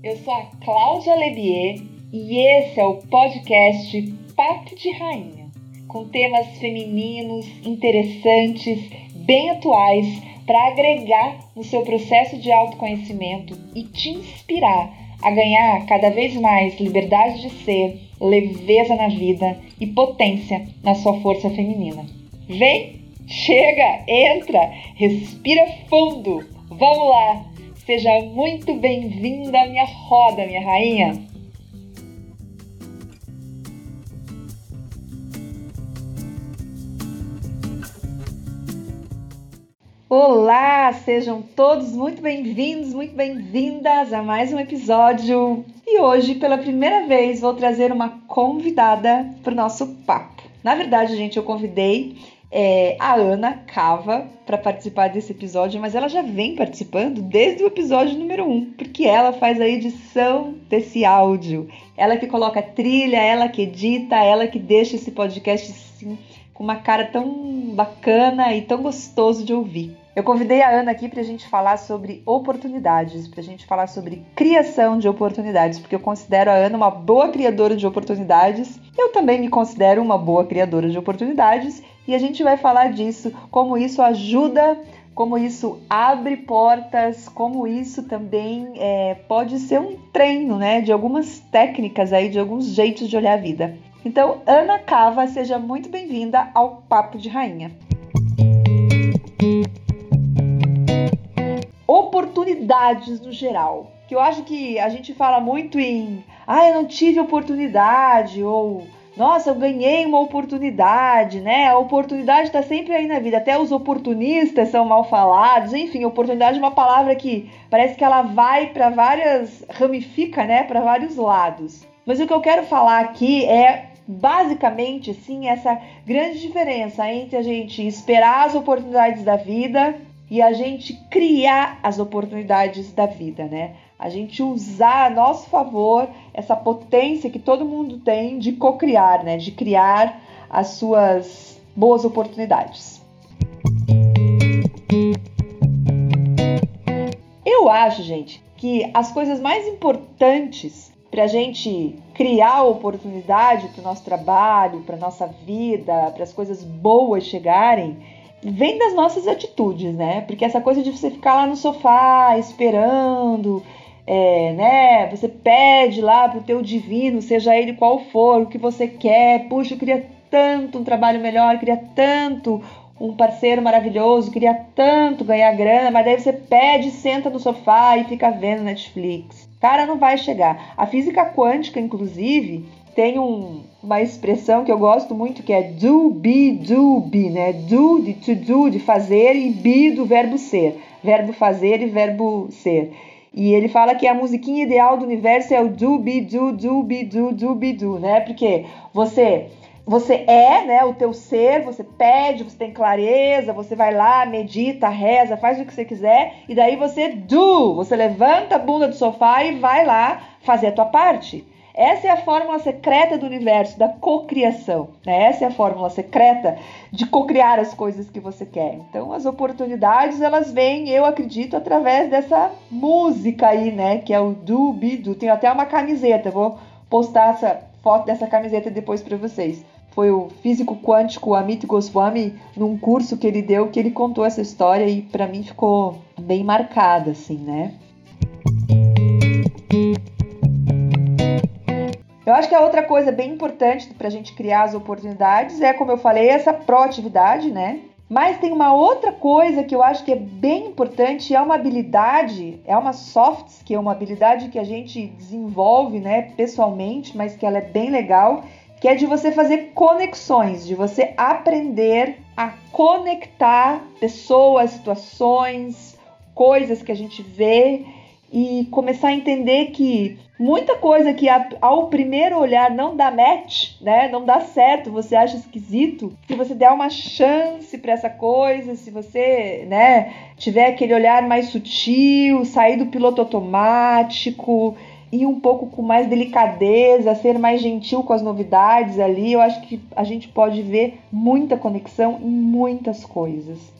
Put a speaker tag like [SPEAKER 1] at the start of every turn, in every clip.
[SPEAKER 1] Eu sou a Cláudia Lebier e esse é o podcast Papo de Rainha, com temas femininos, interessantes, bem atuais, para agregar no seu processo de autoconhecimento e te inspirar a ganhar cada vez mais liberdade de ser, leveza na vida e potência na sua força feminina. Vem, chega, entra, respira fundo. Vamos lá! Seja muito bem-vinda à minha roda, minha rainha! Olá, sejam todos muito bem-vindos, muito bem-vindas a mais um episódio. E hoje, pela primeira vez, vou trazer uma convidada para o nosso papo. Na verdade, gente, eu convidei é, a Ana Cava para participar desse episódio, mas ela já vem participando desde o episódio número 1, um, porque ela faz a edição desse áudio. Ela que coloca trilha, ela que edita, ela que deixa esse podcast assim, com uma cara tão bacana e tão gostoso de ouvir. Eu convidei a Ana aqui para a gente falar sobre oportunidades, para a gente falar sobre criação de oportunidades, porque eu considero a Ana uma boa criadora de oportunidades. Eu também me considero uma boa criadora de oportunidades e a gente vai falar disso, como isso ajuda, como isso abre portas, como isso também é, pode ser um treino, né, de algumas técnicas aí, de alguns jeitos de olhar a vida. Então, Ana Cava, seja muito bem-vinda ao Papo de Rainha. Oportunidades no geral, que eu acho que a gente fala muito em, ah, eu não tive oportunidade ou nossa, eu ganhei uma oportunidade, né? A oportunidade está sempre aí na vida. Até os oportunistas são mal falados. Enfim, oportunidade é uma palavra que parece que ela vai para várias, ramifica, né? Para vários lados. Mas o que eu quero falar aqui é basicamente, sim, essa grande diferença entre a gente esperar as oportunidades da vida e a gente criar as oportunidades da vida, né? A gente usar a nosso favor essa potência que todo mundo tem de co-criar, né? De criar as suas boas oportunidades. Eu acho, gente, que as coisas mais importantes para a gente criar oportunidade para o nosso trabalho, para nossa vida, para as coisas boas chegarem, vem das nossas atitudes, né? Porque essa coisa de você ficar lá no sofá esperando é, né? Você pede lá pro teu divino, seja ele qual for, o que você quer. Puxa, eu queria tanto um trabalho melhor, queria tanto um parceiro maravilhoso, queria tanto ganhar grana, mas daí você pede, senta no sofá e fica vendo Netflix. Cara, não vai chegar. A física quântica, inclusive, tem um, uma expressão que eu gosto muito que é do, be, do, be, né? Do de to do, de fazer, e be do verbo ser. Verbo fazer e verbo ser. E ele fala que a musiquinha ideal do universo é o do be do do be do do be do, né? Porque você você é, né, o teu ser, você pede, você tem clareza, você vai lá, medita, reza, faz o que você quiser, e daí você do, você levanta a bunda do sofá e vai lá fazer a tua parte. Essa é a fórmula secreta do universo, da cocriação. Né? Essa é a fórmula secreta de cocriar as coisas que você quer. Então, as oportunidades, elas vêm, eu acredito, através dessa música aí, né? Que é o do, be, do. Tenho até uma camiseta, vou postar essa foto dessa camiseta depois para vocês. Foi o físico quântico Amit Goswami, num curso que ele deu, que ele contou essa história e para mim ficou bem marcada, assim, né? Eu acho que a outra coisa bem importante para a gente criar as oportunidades é, como eu falei, essa proatividade, né? Mas tem uma outra coisa que eu acho que é bem importante, é uma habilidade, é uma soft skill, uma habilidade que a gente desenvolve, né, pessoalmente, mas que ela é bem legal, que é de você fazer conexões, de você aprender a conectar pessoas, situações, coisas que a gente vê e começar a entender que muita coisa que ao primeiro olhar não dá match, né? Não dá certo, você acha esquisito. Se você der uma chance para essa coisa, se você, né, tiver aquele olhar mais sutil, sair do piloto automático, ir um pouco com mais delicadeza, ser mais gentil com as novidades ali, eu acho que a gente pode ver muita conexão em muitas coisas.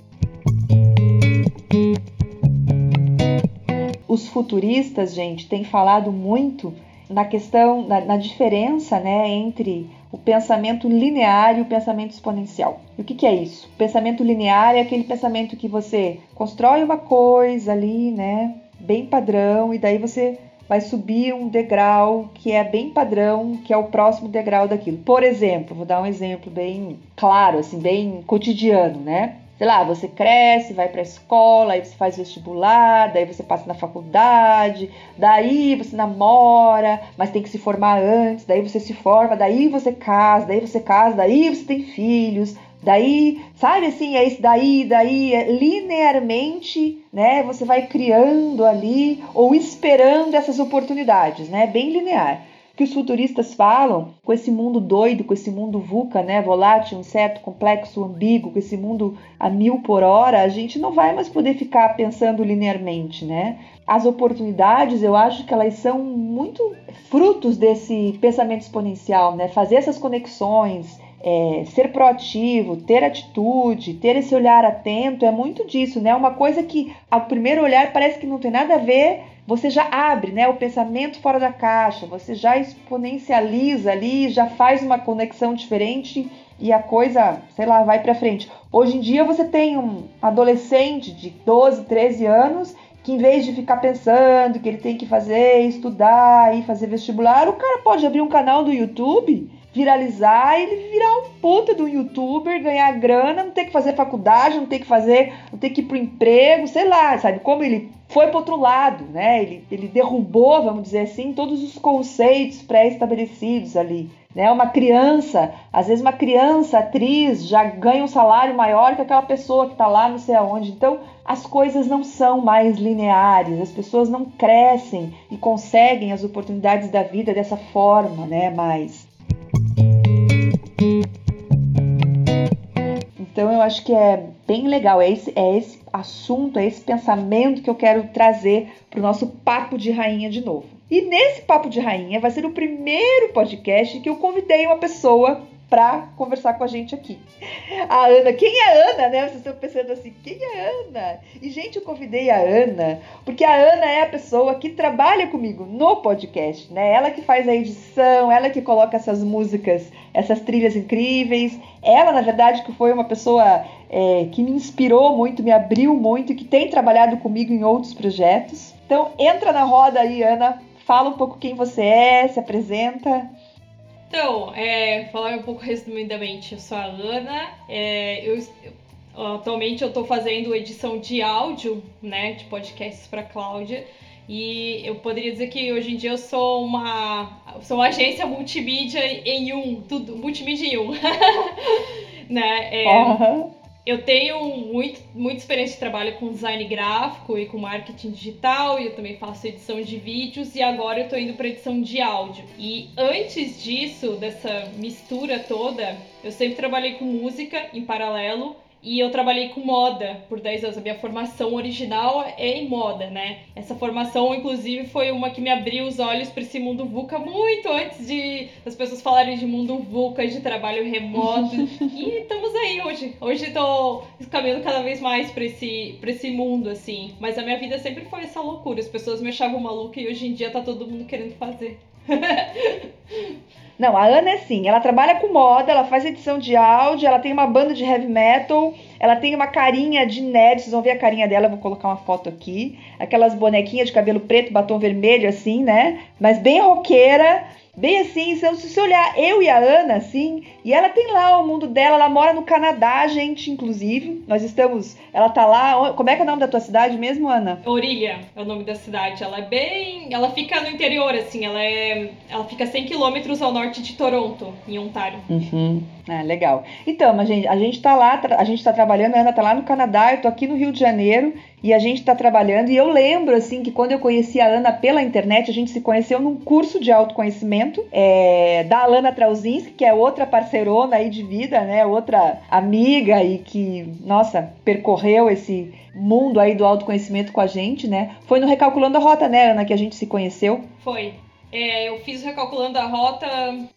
[SPEAKER 1] Os futuristas, gente, têm falado muito na questão, na, na, diferença né, entre o pensamento linear e o pensamento exponencial. E o que, que, é isso? O pensamento linear é aquele pensamento que você constrói uma coisa ali, né, bem padrão, e daí você vai subir um degrau que é bem padrão, que é o próximo degrau daquilo. Por exemplo, vou dar um exemplo bem claro, assim, bem cotidiano, né? Sei lá, você cresce, vai para a escola, aí você faz vestibular, daí você passa na faculdade, daí você namora, mas tem que se formar antes, daí você se forma, daí você casa, daí você casa, daí você tem filhos, daí, sabe assim, é isso daí, daí, é linearmente, né, você vai criando ali ou esperando essas oportunidades, né, bem linear que os futuristas falam, com esse mundo doido, com esse mundo VUCA, né, volátil, incerto, complexo, ambíguo, com esse mundo a mil por hora, a gente não vai mais poder ficar pensando linearmente, né? As oportunidades, eu acho que elas são muito frutos desse pensamento exponencial, né? Fazer essas conexões, é, ser proativo, ter atitude, ter esse olhar atento, é muito disso, né? Uma coisa que ao primeiro olhar parece que não tem nada a ver você já abre né, o pensamento fora da caixa, você já exponencializa ali, já faz uma conexão diferente e a coisa, sei lá, vai para frente. Hoje em dia você tem um adolescente de 12, 13 anos que em vez de ficar pensando que ele tem que fazer, estudar e fazer vestibular, o cara pode abrir um canal do YouTube viralizar ele virar um puta do youtuber, ganhar grana, não ter que fazer faculdade, não ter que fazer, não ter que ir pro emprego, sei lá, sabe? Como ele foi pro outro lado, né? Ele, ele derrubou, vamos dizer assim, todos os conceitos pré-estabelecidos ali. Né? Uma criança, às vezes uma criança, atriz, já ganha um salário maior que aquela pessoa que está lá não sei aonde. Então, as coisas não são mais lineares, as pessoas não crescem e conseguem as oportunidades da vida dessa forma, né? Mais então eu acho que é bem legal, é esse, é esse assunto, é esse pensamento que eu quero trazer para o nosso papo de rainha de novo. E nesse papo de rainha vai ser o primeiro podcast que eu convidei uma pessoa para conversar com a gente aqui. A Ana, quem é Ana, né? Vocês estão pensando assim, quem é Ana? E, gente, eu convidei a Ana, porque a Ana é a pessoa que trabalha comigo no podcast, né? Ela que faz a edição, ela que coloca essas músicas, essas trilhas incríveis. Ela, na verdade, que foi uma pessoa é, que me inspirou muito, me abriu muito que tem trabalhado comigo em outros projetos. Então, entra na roda aí, Ana. Fala um pouco quem você é, se apresenta.
[SPEAKER 2] Então, é, falar um pouco resumidamente, eu sou a Ana, é, eu, atualmente eu estou fazendo edição de áudio, né, de podcasts para Cláudia, e eu poderia dizer que hoje em dia eu sou uma, sou uma agência multimídia em um, tudo, multimídia em um, né, é, uhum eu tenho muito, muita experiência de trabalho com design gráfico e com marketing digital, e eu também faço edição de vídeos, e agora eu tô indo para edição de áudio. E antes disso, dessa mistura toda, eu sempre trabalhei com música em paralelo e eu trabalhei com moda por 10 anos. A minha formação original é em moda, né? Essa formação, inclusive, foi uma que me abriu os olhos para esse mundo VUCA muito antes de as pessoas falarem de mundo VUCA, de trabalho remoto. e estamos aí hoje. Hoje estou caminhando cada vez mais para esse, esse mundo, assim. Mas a minha vida sempre foi essa loucura. As pessoas me achavam maluca e hoje em dia tá todo mundo querendo fazer.
[SPEAKER 1] Não, a Ana é assim, ela trabalha com moda, ela faz edição de áudio, ela tem uma banda de heavy metal, ela tem uma carinha de nerd, vocês vão ver a carinha dela, vou colocar uma foto aqui. Aquelas bonequinhas de cabelo preto, batom vermelho, assim, né? Mas bem roqueira, Bem assim, se você olhar eu e a Ana, assim, e ela tem lá o mundo dela, ela mora no Canadá, gente, inclusive. Nós estamos. Ela tá lá. Como é que é o nome da tua cidade mesmo, Ana?
[SPEAKER 2] Orilha é o nome da cidade. Ela é bem. Ela fica no interior, assim, ela é. Ela fica 100 quilômetros ao norte de Toronto, em Ontário.
[SPEAKER 1] Uhum. Ah, legal. Então, a gente, a gente tá lá, a gente tá trabalhando, a Ana tá lá no Canadá, eu tô aqui no Rio de Janeiro e a gente está trabalhando. E eu lembro, assim, que quando eu conheci a Ana pela internet, a gente se conheceu num curso de autoconhecimento é, da Alana Trauzinski, que é outra parceirona aí de vida, né? Outra amiga e que, nossa, percorreu esse mundo aí do autoconhecimento com a gente, né? Foi no Recalculando a Rota, né, Ana, que a gente se conheceu?
[SPEAKER 2] Foi. É, eu fiz Recalculando a Rota,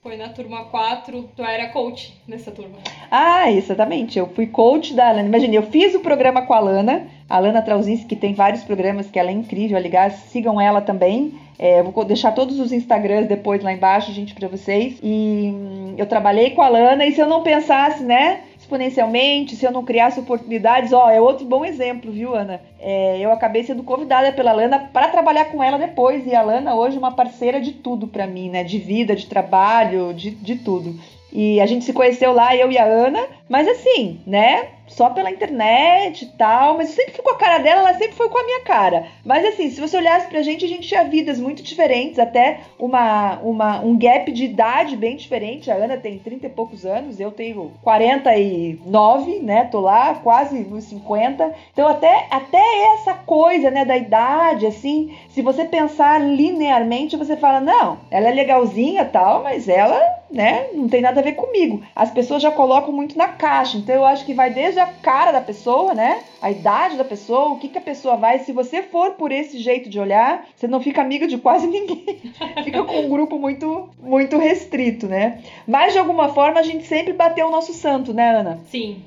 [SPEAKER 2] foi na turma 4, tu era coach nessa turma.
[SPEAKER 1] Ah, exatamente. Eu fui coach da Alana. Imagina, eu fiz o programa com a Alana, a Alana Trauzinski, que tem vários programas, que ela é incrível. Aliás, sigam ela também. É, vou deixar todos os Instagrams depois lá embaixo, gente, para vocês. E hum, eu trabalhei com a Alana, e se eu não pensasse, né? Exponencialmente, se eu não criasse oportunidades, ó, é outro bom exemplo, viu, Ana? É, eu acabei sendo convidada pela Lana para trabalhar com ela depois, e a Lana hoje é uma parceira de tudo para mim, né? De vida, de trabalho, de, de tudo. E a gente se conheceu lá, eu e a Ana, mas assim, né? Só pela internet e tal, mas eu sempre fui com a cara dela, ela sempre foi com a minha cara. Mas assim, se você olhasse pra gente, a gente tinha vidas muito diferentes, até uma, uma, um gap de idade bem diferente. A Ana tem 30 e poucos anos, eu tenho 49, né? Tô lá, quase nos 50. Então, até, até essa coisa, né, da idade, assim, se você pensar linearmente, você fala, não, ela é legalzinha tal, mas ela né? Não tem nada a ver comigo. As pessoas já colocam muito na caixa. Então eu acho que vai desde a cara da pessoa, né? A idade da pessoa, o que, que a pessoa vai. Se você for por esse jeito de olhar, você não fica amiga de quase ninguém. fica com um grupo muito, muito restrito, né? Mas de alguma forma a gente sempre bateu o nosso santo, né, Ana?
[SPEAKER 2] Sim.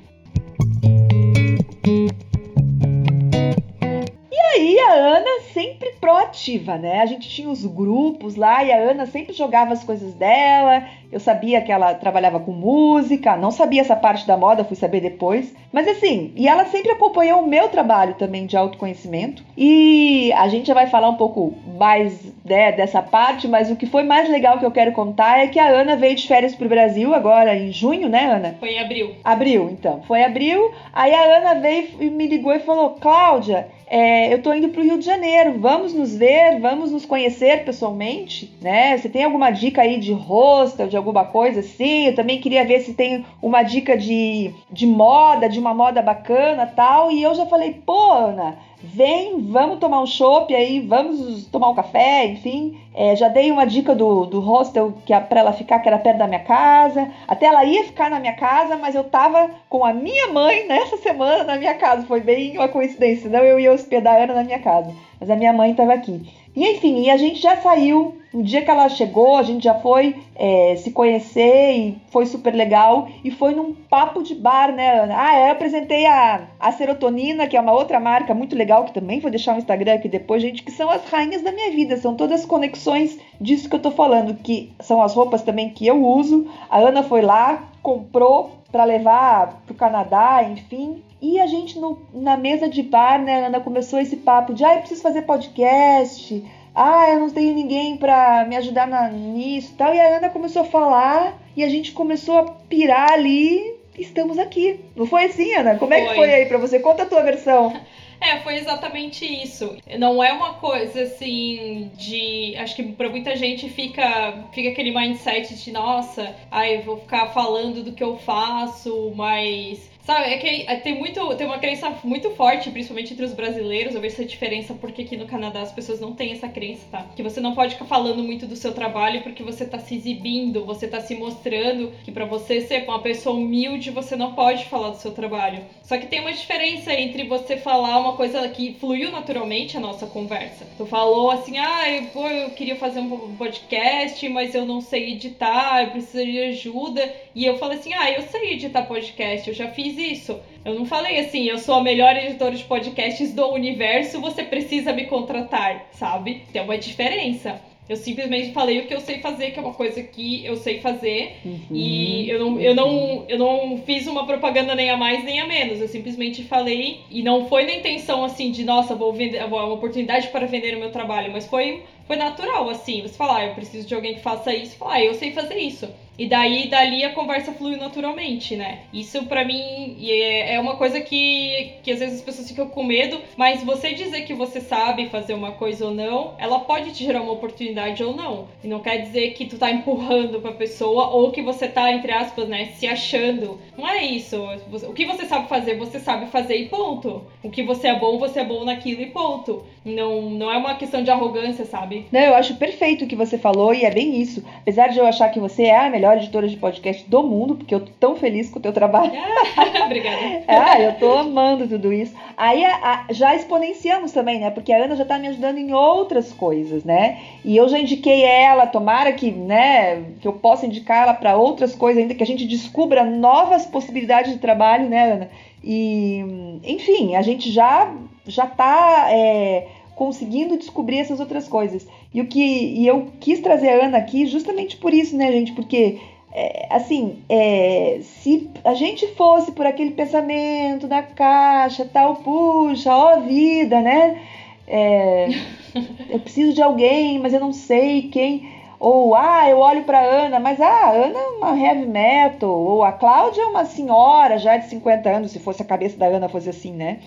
[SPEAKER 1] aí a Ana sempre proativa, né? A gente tinha os grupos lá e a Ana sempre jogava as coisas dela. Eu sabia que ela trabalhava com música, não sabia essa parte da moda, fui saber depois. Mas assim, e ela sempre acompanhou o meu trabalho também de autoconhecimento. E a gente já vai falar um pouco mais né, dessa parte, mas o que foi mais legal que eu quero contar é que a Ana veio de férias pro Brasil agora em junho, né, Ana?
[SPEAKER 2] Foi em abril.
[SPEAKER 1] Abril, então. Foi abril. Aí a Ana veio e me ligou e falou: Cláudia, é, eu tô indo pro Rio de Janeiro, vamos nos ver, vamos nos conhecer pessoalmente, né? Você tem alguma dica aí de hostel, de alguma coisa assim? Eu também queria ver se tem uma dica de, de moda, de uma moda bacana tal. E eu já falei, pô, Ana, vem, vamos tomar um chopp aí, vamos tomar um café, enfim. É, já dei uma dica do, do hostel que é para ela ficar, que era perto da minha casa. Até ela ia ficar na minha casa, mas eu tava com a minha mãe nessa semana na minha casa. Foi bem uma coincidência, não eu ia hospedar a Ana na minha casa, mas a minha mãe estava aqui. E enfim, e a gente já saiu. O dia que ela chegou, a gente já foi é, se conhecer e foi super legal. E foi num papo de bar, né, Ana? Ah, eu apresentei a, a Serotonina, que é uma outra marca muito legal, que também vou deixar o Instagram aqui depois, gente, que são as rainhas da minha vida. São todas conexões disso que eu tô falando, que são as roupas também que eu uso. A Ana foi lá, comprou para levar pro Canadá, enfim. E a gente no, na mesa de bar, né, Ana, começou esse papo de, ah, eu preciso fazer podcast, ah, eu não tenho ninguém para me ajudar na, nisso e tal. E a Ana começou a falar e a gente começou a pirar ali. Estamos aqui. Não foi assim, Ana? Como é que foi aí para você? Conta a tua versão.
[SPEAKER 2] É, foi exatamente isso. Não é uma coisa assim de. Acho que pra muita gente fica, fica aquele mindset de, nossa, ai, eu vou ficar falando do que eu faço, mas Sabe, é que tem, muito, tem uma crença muito forte, principalmente entre os brasileiros, eu vejo essa diferença porque aqui no Canadá as pessoas não têm essa crença, tá? Que você não pode ficar falando muito do seu trabalho porque você tá se exibindo, você tá se mostrando que para você ser uma pessoa humilde, você não pode falar do seu trabalho. Só que tem uma diferença entre você falar uma coisa que fluiu naturalmente a nossa conversa. Tu falou assim, ah, eu, eu queria fazer um podcast, mas eu não sei editar, eu precisaria de ajuda. E eu falei assim, ah, eu sei editar podcast, eu já fiz fiz isso. Eu não falei assim, eu sou a melhor editora de podcasts do universo, você precisa me contratar, sabe? Tem uma diferença. Eu simplesmente falei o que eu sei fazer, que é uma coisa que eu sei fazer. Uhum. E eu não, eu, não, eu não fiz uma propaganda nem a mais nem a menos. Eu simplesmente falei. E não foi na intenção assim de, nossa, vou vender. Vou, uma oportunidade para vender o meu trabalho. Mas foi, foi natural, assim. Você falar, ah, eu preciso de alguém que faça isso. Falar, ah, eu sei fazer isso. E daí, dali a conversa flui naturalmente, né? Isso para mim é, é uma coisa que, que às vezes as pessoas ficam com medo, mas você dizer que você sabe fazer uma coisa ou não, ela pode te gerar uma oportunidade ou não. E não quer dizer que tu tá empurrando pra pessoa ou que você tá, entre aspas, né, se achando. Não é isso. O que você sabe fazer, você sabe fazer e ponto. O que você é bom, você é bom naquilo e ponto. Não, não é uma questão de arrogância, sabe? Sabe?
[SPEAKER 1] Não, eu acho perfeito o que você falou e é bem isso. Apesar de eu achar que você é a melhor editora de podcast do mundo, porque eu tô tão feliz com o teu trabalho.
[SPEAKER 2] Obrigada.
[SPEAKER 1] ah, eu tô amando tudo isso. Aí a, a, já exponenciamos também, né? Porque a Ana já tá me ajudando em outras coisas, né? E eu já indiquei ela, tomara que, né, que eu possa indicar ela para outras coisas ainda, que a gente descubra novas possibilidades de trabalho, né, Ana? E, enfim, a gente já já tá é, conseguindo descobrir essas outras coisas. E o que e eu quis trazer a Ana aqui justamente por isso, né, gente? Porque é, assim, é, se a gente fosse por aquele pensamento da caixa, tal, puxa, ó vida, né? É, eu preciso de alguém, mas eu não sei quem. Ou, ah, eu olho para Ana, mas ah, a Ana é uma heavy metal. Ou a Cláudia é uma senhora já de 50 anos, se fosse a cabeça da Ana fosse assim, né?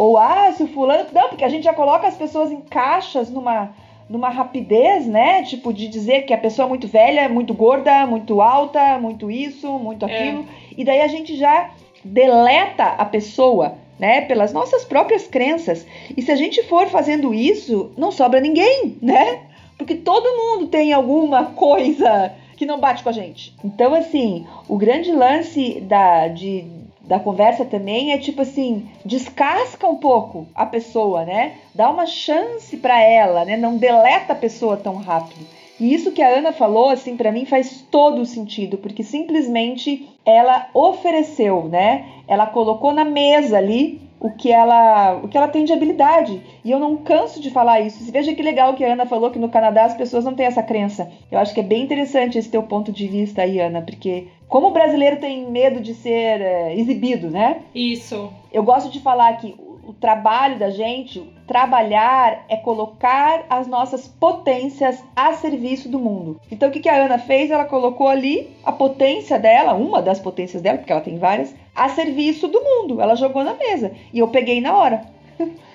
[SPEAKER 1] Ou, ah, se o fulano. Não, porque a gente já coloca as pessoas em caixas numa numa rapidez, né? Tipo, de dizer que a pessoa é muito velha, muito gorda, muito alta, muito isso, muito é. aquilo. É. E daí a gente já deleta a pessoa, né? Pelas nossas próprias crenças. E se a gente for fazendo isso, não sobra ninguém, né? Porque todo mundo tem alguma coisa que não bate com a gente. Então, assim, o grande lance da, de, da conversa também é tipo assim, descasca um pouco a pessoa, né? Dá uma chance para ela, né? Não deleta a pessoa tão rápido. E isso que a Ana falou, assim, para mim faz todo o sentido, porque simplesmente ela ofereceu, né? Ela colocou na mesa ali o que ela, o que ela tem de habilidade. E eu não canso de falar isso. Veja que legal que a Ana falou que no Canadá as pessoas não têm essa crença. Eu acho que é bem interessante esse teu ponto de vista aí, Ana, porque como o brasileiro tem medo de ser é, exibido, né?
[SPEAKER 2] Isso.
[SPEAKER 1] Eu gosto de falar que o trabalho da gente, trabalhar é colocar as nossas potências a serviço do mundo. Então o que, a Ana fez? Ela colocou ali a potência dela, uma das potências dela, porque ela tem várias, a serviço do mundo. Ela jogou na mesa e eu peguei na hora.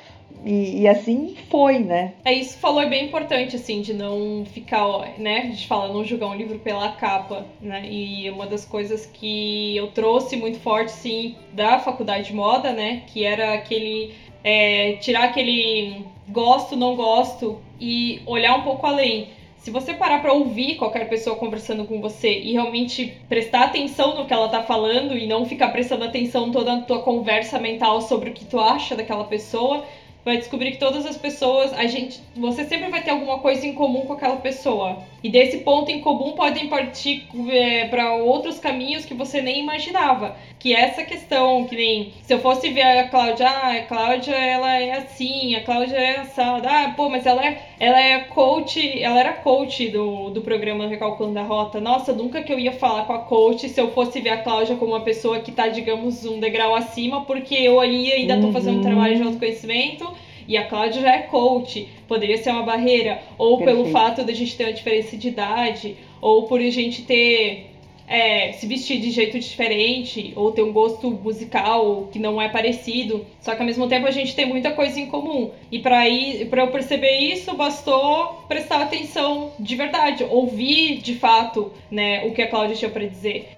[SPEAKER 1] E, e, assim foi, né?
[SPEAKER 2] É isso falou é bem importante, assim, de não ficar, né? A gente fala não julgar um livro pela capa, né? E uma das coisas que eu trouxe muito forte, sim, da faculdade de moda, né? Que era aquele. É, tirar aquele gosto, não gosto e olhar um pouco além. Se você parar para ouvir qualquer pessoa conversando com você e realmente prestar atenção no que ela tá falando e não ficar prestando atenção toda a tua conversa mental sobre o que tu acha daquela pessoa, vai descobrir que todas as pessoas, a gente, você sempre vai ter alguma coisa em comum com aquela pessoa. E desse ponto em comum podem partir é, para outros caminhos que você nem imaginava. Que essa questão, que nem se eu fosse ver a Cláudia, ah, a Cláudia ela é assim, a Cláudia é assada, ah, pô, mas ela é, ela é coach, ela era coach do, do programa Recalculando a Rota. Nossa, nunca que eu ia falar com a coach se eu fosse ver a Cláudia como uma pessoa que tá, digamos, um degrau acima, porque eu ali ainda tô fazendo um trabalho de uhum. autoconhecimento e a Cláudia já é coach, poderia ser uma barreira, ou Perfeito. pelo fato de a gente ter uma diferença de idade, ou por a gente ter é, se vestir de jeito diferente, ou ter um gosto musical que não é parecido, só que ao mesmo tempo a gente tem muita coisa em comum. E para eu perceber isso, bastou prestar atenção de verdade, ouvir de fato né, o que a Cláudia tinha para dizer.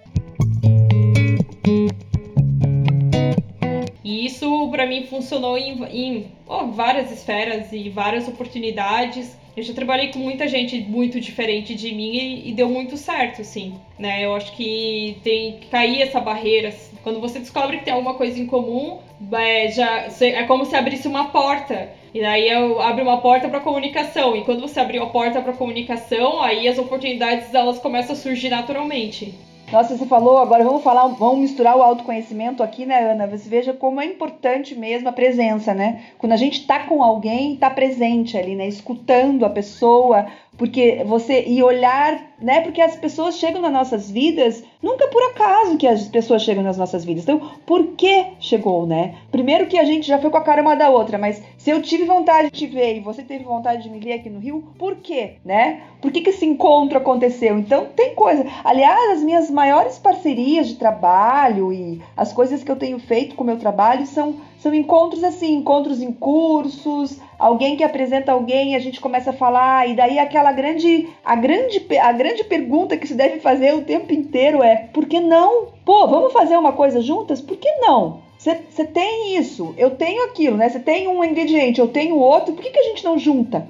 [SPEAKER 2] E isso para mim funcionou em, em oh, várias esferas e várias oportunidades. Eu já trabalhei com muita gente muito diferente de mim e, e deu muito certo, assim, né? Eu acho que tem que cair essa barreira. Quando você descobre que tem alguma coisa em comum, é, já, é como se abrisse uma porta. E daí eu abre uma porta para comunicação. E quando você abriu a porta para comunicação, aí as oportunidades elas começam a surgir naturalmente.
[SPEAKER 1] Nossa, você falou, agora vamos falar, vamos misturar o autoconhecimento aqui, né, Ana? Você veja como é importante mesmo a presença, né? Quando a gente tá com alguém, tá presente ali, né? Escutando a pessoa, porque você e olhar, né? Porque as pessoas chegam nas nossas vidas, nunca por acaso que as pessoas chegam nas nossas vidas. Então, por que chegou, né? Primeiro que a gente já foi com a cara uma da outra, mas se eu tive vontade de te ver e você teve vontade de me ver aqui no Rio, por quê, né? Por que que esse encontro aconteceu? Então, tem coisa. Aliás, as minhas maiores parcerias de trabalho e as coisas que eu tenho feito com o meu trabalho são são encontros assim, encontros em cursos, alguém que apresenta alguém, a gente começa a falar, e daí aquela grande, a grande, a grande pergunta que se deve fazer o tempo inteiro é: por que não? Pô, vamos fazer uma coisa juntas? Por que não? Você tem isso, eu tenho aquilo, né? Você tem um ingrediente, eu tenho outro, por que, que a gente não junta?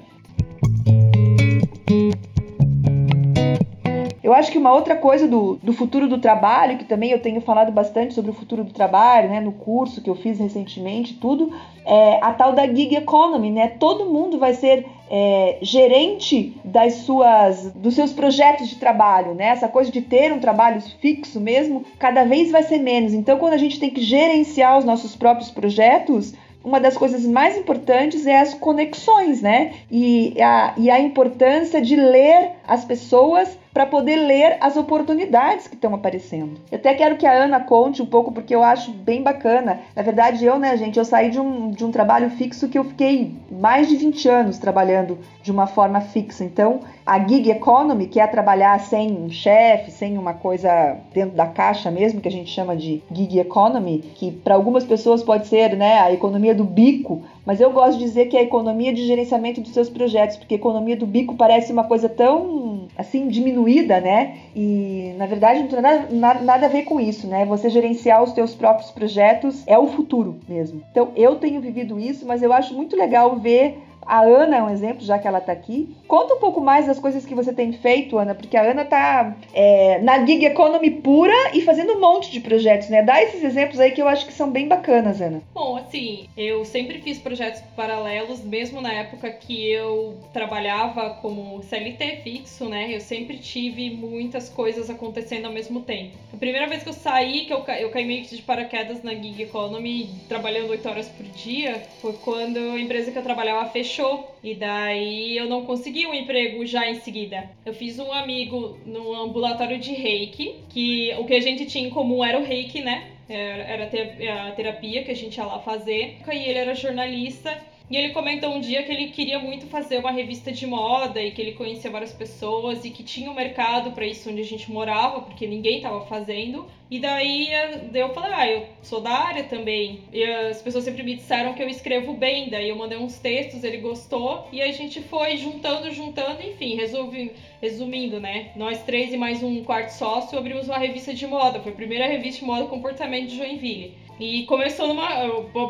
[SPEAKER 1] Eu acho que uma outra coisa do, do futuro do trabalho, que também eu tenho falado bastante sobre o futuro do trabalho, né, no curso que eu fiz recentemente, tudo, é a tal da gig economy, né? Todo mundo vai ser é, gerente das suas, dos seus projetos de trabalho, né? Essa coisa de ter um trabalho fixo mesmo, cada vez vai ser menos. Então, quando a gente tem que gerenciar os nossos próprios projetos, uma das coisas mais importantes é as conexões, né? E a, e a importância de ler as pessoas para poder ler as oportunidades que estão aparecendo. Eu até quero que a Ana conte um pouco, porque eu acho bem bacana. Na verdade, eu, né, gente, eu saí de um, de um trabalho fixo que eu fiquei mais de 20 anos trabalhando de uma forma fixa. Então, a gig economy, que é trabalhar sem um chefe, sem uma coisa dentro da caixa mesmo, que a gente chama de gig economy, que para algumas pessoas pode ser né, a economia do bico, mas eu gosto de dizer que é a economia de gerenciamento dos seus projetos, porque a economia do bico parece uma coisa tão assim diminuída, né? E na verdade não tem nada, nada, nada a ver com isso, né? Você gerenciar os seus próprios projetos é o futuro mesmo. Então eu tenho vivido isso, mas eu acho muito legal ver a Ana é um exemplo, já que ela está aqui. Conta um pouco mais das coisas que você tem feito, Ana, porque a Ana está é, na gig economy pura e fazendo um monte de projetos, né? Dá esses exemplos aí que eu acho que são bem bacanas, Ana.
[SPEAKER 2] Bom, assim, eu sempre fiz projetos paralelos, mesmo na época que eu trabalhava como CLT fixo, né? Eu sempre tive muitas coisas acontecendo ao mesmo tempo. A primeira vez que eu saí, que eu, ca... eu caí meio que de paraquedas na gig economy, trabalhando 8 horas por dia, foi quando a empresa que eu trabalhava fechou fechou. E daí eu não consegui um emprego já em seguida. Eu fiz um amigo no ambulatório de reiki, que o que a gente tinha em comum era o reiki, né? Era a terapia que a gente ia lá fazer. E ele era jornalista. E ele comentou um dia que ele queria muito fazer uma revista de moda e que ele conhecia várias pessoas e que tinha um mercado para isso onde a gente morava, porque ninguém estava fazendo. E daí eu falei, ah, eu sou da área também. E as pessoas sempre me disseram que eu escrevo bem, daí eu mandei uns textos, ele gostou, e a gente foi juntando, juntando, enfim, resolvi, resumindo, né? Nós três e mais um quarto sócio abrimos uma revista de moda. Foi a primeira revista de moda comportamento de Joinville. E começou numa.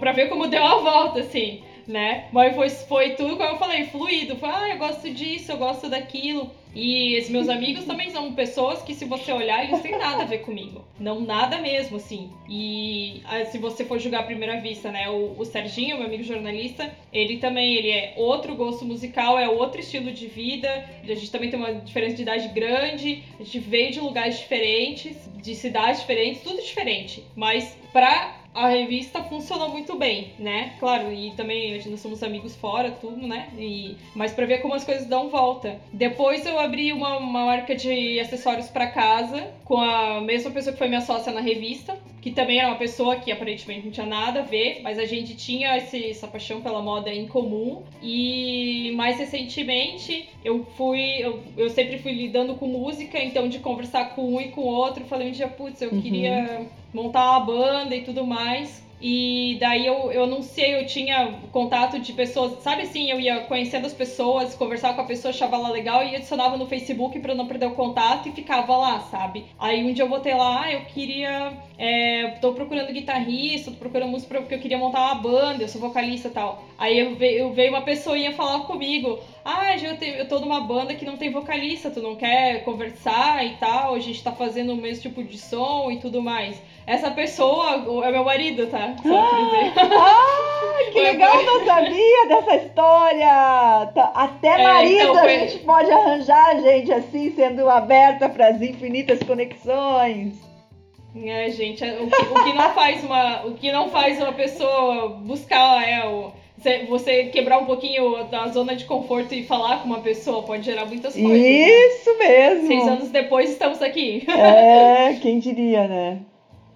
[SPEAKER 2] pra ver como deu a volta, assim né? Mas foi, foi tudo, como eu falei, fluido. Foi, ah, eu gosto disso, eu gosto daquilo. E esses meus amigos também são pessoas que, se você olhar, eles têm nada a ver comigo. Não nada mesmo, assim. E ah, se você for julgar à primeira vista, né? O, o Serginho, meu amigo jornalista, ele também ele é outro gosto musical, é outro estilo de vida. A gente também tem uma diferença de idade grande. A gente veio de lugares diferentes, de cidades diferentes, tudo diferente. Mas pra a revista funcionou muito bem, né? Claro, e também nós somos amigos fora, tudo, né? E, mas para ver como as coisas dão volta. Depois eu abri uma, uma marca de acessórios para casa com a mesma pessoa que foi minha sócia na revista, que também era uma pessoa que aparentemente não tinha nada a ver, mas a gente tinha esse, essa paixão pela moda em comum. E mais recentemente eu fui, eu, eu sempre fui lidando com música, então de conversar com um e com o outro, falei um dia, putz, eu uhum. queria montar uma banda e tudo mais. E daí eu, eu anunciei, eu tinha contato de pessoas, sabe assim, eu ia conhecendo as pessoas, conversava com a pessoa, achava ela legal e adicionava no Facebook para não perder o contato e ficava lá, sabe? Aí um dia eu botei lá, ah, eu queria. É, tô procurando guitarrista, tô procurando música porque eu queria montar uma banda, eu sou vocalista e tal. Aí eu veio, veio uma pessoinha falar comigo, ah, eu, te, eu tô numa banda que não tem vocalista, tu não quer conversar e tal, a gente tá fazendo o mesmo tipo de som e tudo mais. Essa pessoa é meu marido, tá? Só pra
[SPEAKER 1] dizer. Ah, que legal, não sabia dessa história! Tá, até é, marido então foi... a gente pode arranjar, gente, assim, sendo aberta para as infinitas conexões.
[SPEAKER 2] É, gente, é, o que, o que, não faz uma, o que não faz uma pessoa buscar é o você quebrar um pouquinho da zona de conforto e falar com uma pessoa pode gerar muitas coisas. Né?
[SPEAKER 1] Isso né? mesmo.
[SPEAKER 2] Seis anos depois estamos aqui.
[SPEAKER 1] É, quem diria, né?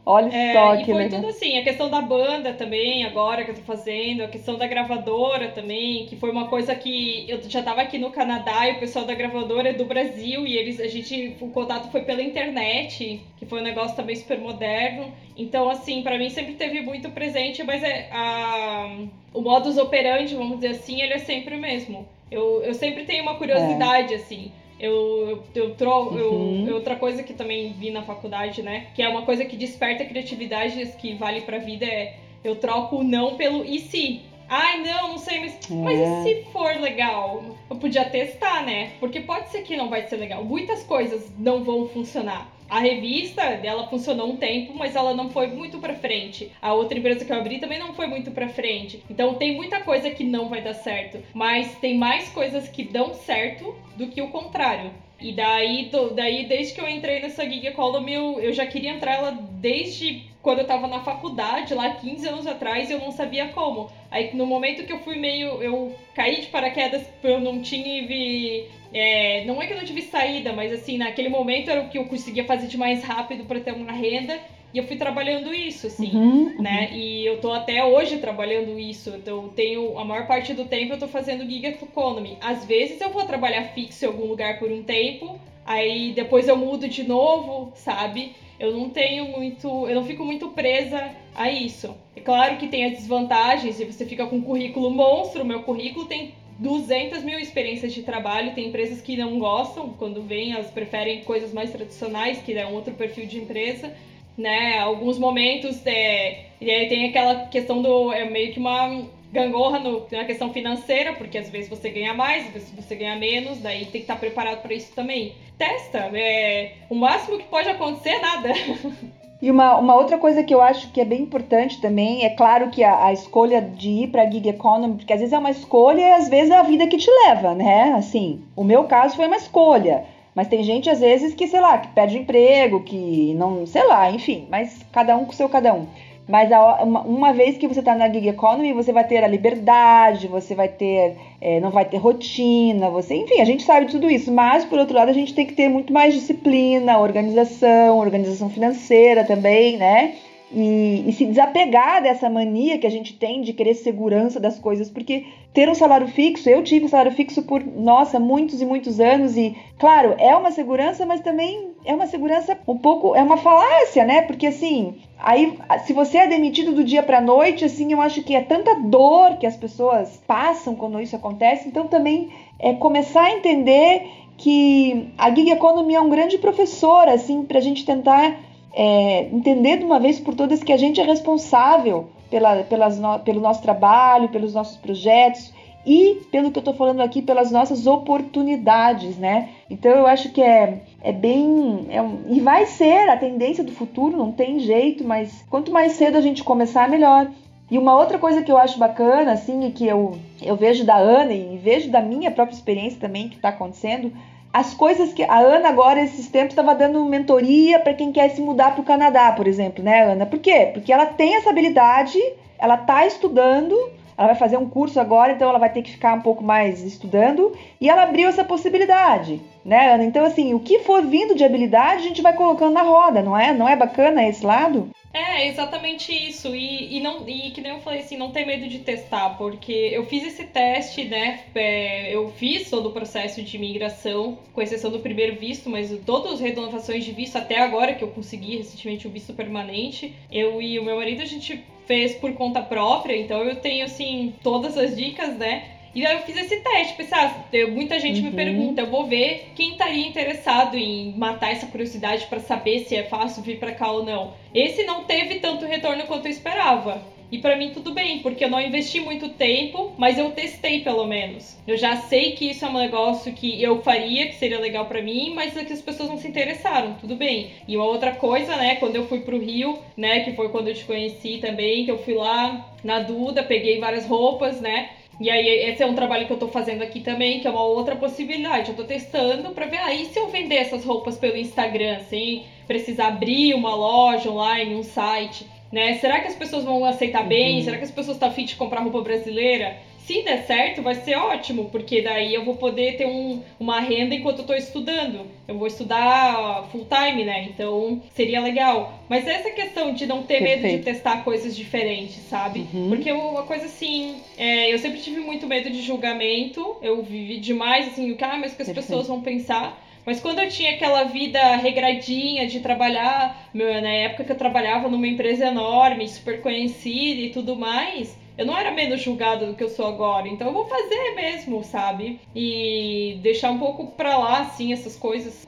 [SPEAKER 1] Olha é, só
[SPEAKER 2] que
[SPEAKER 1] E foi
[SPEAKER 2] legal. tudo assim, a questão da banda também, agora que eu tô fazendo, a questão da gravadora também, que foi uma coisa que eu já tava aqui no Canadá e o pessoal da gravadora é do Brasil e eles a gente o contato foi pela internet, que foi um negócio também super moderno. Então assim, para mim sempre teve muito presente, mas é a o modus operandi, vamos dizer assim, ele é sempre o mesmo. Eu, eu sempre tenho uma curiosidade é. assim. Eu, eu, eu, tro, uhum. eu, outra coisa que também vi na faculdade, né? Que é uma coisa que desperta criatividade que vale pra vida é eu troco o não pelo e se. Ai, não, não sei, mas, é. mas e se for legal? Eu podia testar, né? Porque pode ser que não vai ser legal. Muitas coisas não vão funcionar. A revista dela funcionou um tempo, mas ela não foi muito para frente. A outra empresa que eu abri também não foi muito para frente. Então tem muita coisa que não vai dar certo, mas tem mais coisas que dão certo do que o contrário. E daí, do, daí desde que eu entrei nessa gig economy, eu, eu já queria entrar ela desde quando eu tava na faculdade, lá 15 anos atrás, eu não sabia como. Aí no momento que eu fui meio. Eu caí de paraquedas, eu não tive é, não é que eu não tive saída, mas assim, naquele momento era o que eu conseguia fazer de mais rápido para ter uma renda. E eu fui trabalhando isso, assim, uhum, né? Uhum. E eu tô até hoje trabalhando isso. Então, eu tenho. A maior parte do tempo eu tô fazendo gig economy. Às vezes eu vou trabalhar fixo em algum lugar por um tempo, aí depois eu mudo de novo, sabe? Eu não tenho muito. Eu não fico muito presa a isso. É claro que tem as desvantagens, e você fica com um currículo monstro. Meu currículo tem 200 mil experiências de trabalho. Tem empresas que não gostam, quando vêm, elas preferem coisas mais tradicionais, que é um outro perfil de empresa. Né? Alguns momentos é, e aí tem aquela questão do. É meio que uma gangorra no, na questão financeira, porque às vezes você ganha mais, às vezes você ganha menos, daí tem que estar preparado para isso também. Testa, é, o máximo que pode acontecer é nada.
[SPEAKER 1] E uma, uma outra coisa que eu acho que é bem importante também, é claro que a, a escolha de ir para gig economy, porque às vezes é uma escolha e às vezes é a vida que te leva, né? Assim, o meu caso foi uma escolha. Mas tem gente, às vezes, que, sei lá, que perde emprego, que não, sei lá, enfim, mas cada um com o seu cada um. Mas a, uma, uma, vez que você está na gig economy, você vai ter a liberdade, você vai ter, é, não vai ter rotina, você, enfim, a gente sabe tudo isso. Mas por outro lado, a gente tem que ter muito mais disciplina, organização, organização financeira também, né? E, e, se desapegar dessa mania que a gente tem de querer segurança das coisas, porque ter um salário fixo, eu tive um salário fixo por, nossa, muitos e muitos anos, e claro, é uma segurança, mas também é uma segurança um pouco, é uma falácia, né? Porque assim, aí se você é demitido do dia para noite, assim, eu acho que é tanta dor que as pessoas passam quando isso acontece, então também é começar a entender que a gig economy é um grande professor, assim, para a gente tentar é, entender de uma vez por todas que a gente é responsável pela, pelas no, pelo nosso trabalho, pelos nossos projetos e, pelo que eu estou falando aqui, pelas nossas oportunidades, né? Então eu acho que é, é bem. É um, e vai ser a tendência do futuro, não tem jeito, mas quanto mais cedo a gente começar, melhor. E uma outra coisa que eu acho bacana, assim, e que eu, eu vejo da Ana e vejo da minha própria experiência também que está acontecendo, as coisas que a Ana agora esses tempos estava dando mentoria para quem quer se mudar para o Canadá, por exemplo, né, Ana? Por quê? Porque ela tem essa habilidade, ela está estudando, ela vai fazer um curso agora, então ela vai ter que ficar um pouco mais estudando e ela abriu essa possibilidade, né, Ana? Então assim, o que for vindo de habilidade a gente vai colocando na roda, não é? Não é bacana esse lado?
[SPEAKER 2] É, exatamente isso. E, e, não, e que nem eu falei assim, não ter medo de testar, porque eu fiz esse teste, né? É, eu fiz todo o processo de imigração, com exceção do primeiro visto, mas todas as renovações de visto até agora, que eu consegui recentemente o visto permanente, eu e o meu marido a gente fez por conta própria, então eu tenho assim todas as dicas, né? E aí eu fiz esse teste, pensei, ah, muita gente uhum. me pergunta, eu vou ver quem estaria interessado em matar essa curiosidade para saber se é fácil vir para cá ou não. Esse não teve tanto retorno quanto eu esperava. E para mim tudo bem, porque eu não investi muito tempo, mas eu testei pelo menos. Eu já sei que isso é um negócio que eu faria, que seria legal para mim, mas é que as pessoas não se interessaram, tudo bem. E uma outra coisa, né, quando eu fui pro Rio, né, que foi quando eu te conheci também, que eu fui lá na Duda, peguei várias roupas, né? E aí, esse é um trabalho que eu tô fazendo aqui também, que é uma outra possibilidade. Eu tô testando pra ver aí ah, se eu vender essas roupas pelo Instagram, sem precisar abrir uma loja online, um site, né? Será que as pessoas vão aceitar bem? Uhum. Será que as pessoas estão tá afim de comprar roupa brasileira? Se der certo, vai ser ótimo, porque daí eu vou poder ter um, uma renda enquanto eu tô estudando. Eu vou estudar full time, né? Então seria legal. Mas essa questão de não ter Perfeito. medo de testar coisas diferentes, sabe? Uhum. Porque uma coisa assim, é, eu sempre tive muito medo de julgamento. Eu vivi demais, assim, o que, ah, mas que as Perfeito. pessoas vão pensar. Mas quando eu tinha aquela vida regradinha de trabalhar, meu, na época que eu trabalhava numa empresa enorme, super conhecida e tudo mais, eu não era menos julgada do que eu sou agora, então eu vou fazer mesmo, sabe? E deixar um pouco pra lá, assim, essas coisas.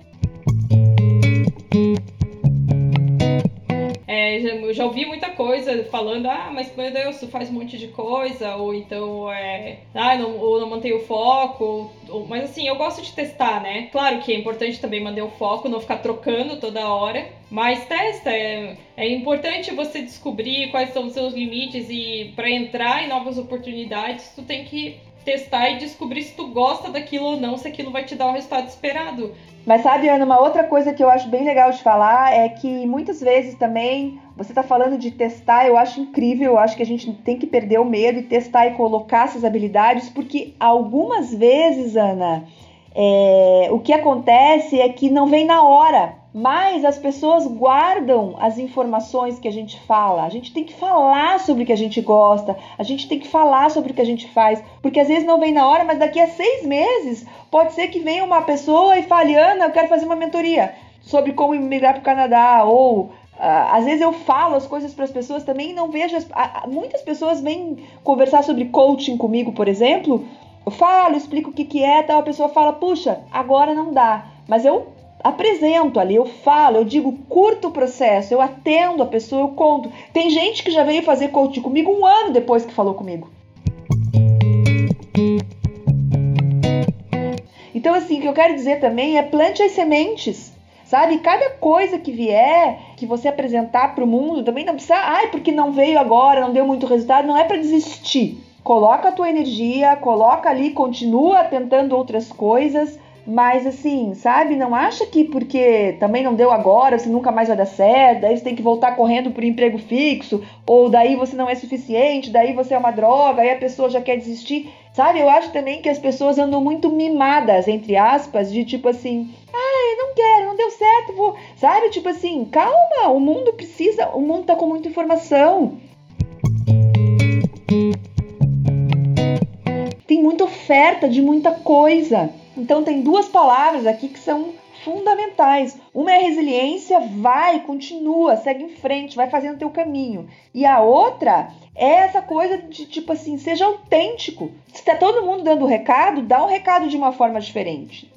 [SPEAKER 2] É, já, já ouvi muita coisa falando, ah, mas meu Deus, tu faz um monte de coisa, ou então, é, ah, não, ou não mantém o foco, ou, mas assim, eu gosto de testar, né? Claro que é importante também manter o foco, não ficar trocando toda hora, mas testa, é, é importante você descobrir quais são os seus limites e para entrar em novas oportunidades, tu tem que testar e descobrir se tu gosta daquilo ou não, se aquilo vai te dar o resultado esperado.
[SPEAKER 1] Mas sabe, Ana, uma outra coisa que eu acho bem legal de falar é que muitas vezes também você está falando de testar, eu acho incrível, eu acho que a gente tem que perder o medo e testar e colocar essas habilidades, porque algumas vezes, Ana, é, o que acontece é que não vem na hora mas as pessoas guardam as informações que a gente fala. A gente tem que falar sobre o que a gente gosta, a gente tem que falar sobre o que a gente faz, porque às vezes não vem na hora, mas daqui a seis meses pode ser que venha uma pessoa e fale: Ana, eu quero fazer uma mentoria sobre como migrar para o Canadá, ou Uh, às vezes eu falo as coisas para as pessoas também e não vejo. As, muitas pessoas vêm conversar sobre coaching comigo, por exemplo. Eu falo, explico o que, que é, tal. A pessoa fala, puxa, agora não dá. Mas eu apresento ali, eu falo, eu digo, curto o processo, eu atendo a pessoa, eu conto. Tem gente que já veio fazer coaching comigo um ano depois que falou comigo. Então, assim, o que eu quero dizer também é plante as sementes. Sabe, cada coisa que vier, que você apresentar para o mundo, também não precisa, ai, porque não veio agora, não deu muito resultado, não é para desistir. Coloca a tua energia, coloca ali, continua tentando outras coisas, mas assim, sabe? Não acha que porque também não deu agora, você nunca mais vai dar certo, daí você tem que voltar correndo por emprego fixo, ou daí você não é suficiente, daí você é uma droga, aí a pessoa já quer desistir. Sabe? Eu acho também que as pessoas andam muito mimadas, entre aspas, de tipo assim, ai, não quero, não deu certo, vou. Sabe? Tipo assim, calma, o mundo precisa, o mundo tá com muita informação. Tem muita oferta de muita coisa. Então tem duas palavras aqui que são fundamentais. Uma é resiliência, vai, continua, segue em frente, vai fazendo teu caminho. E a outra é essa coisa de tipo assim, seja autêntico. Se tá todo mundo dando recado, dá o um recado de uma forma diferente.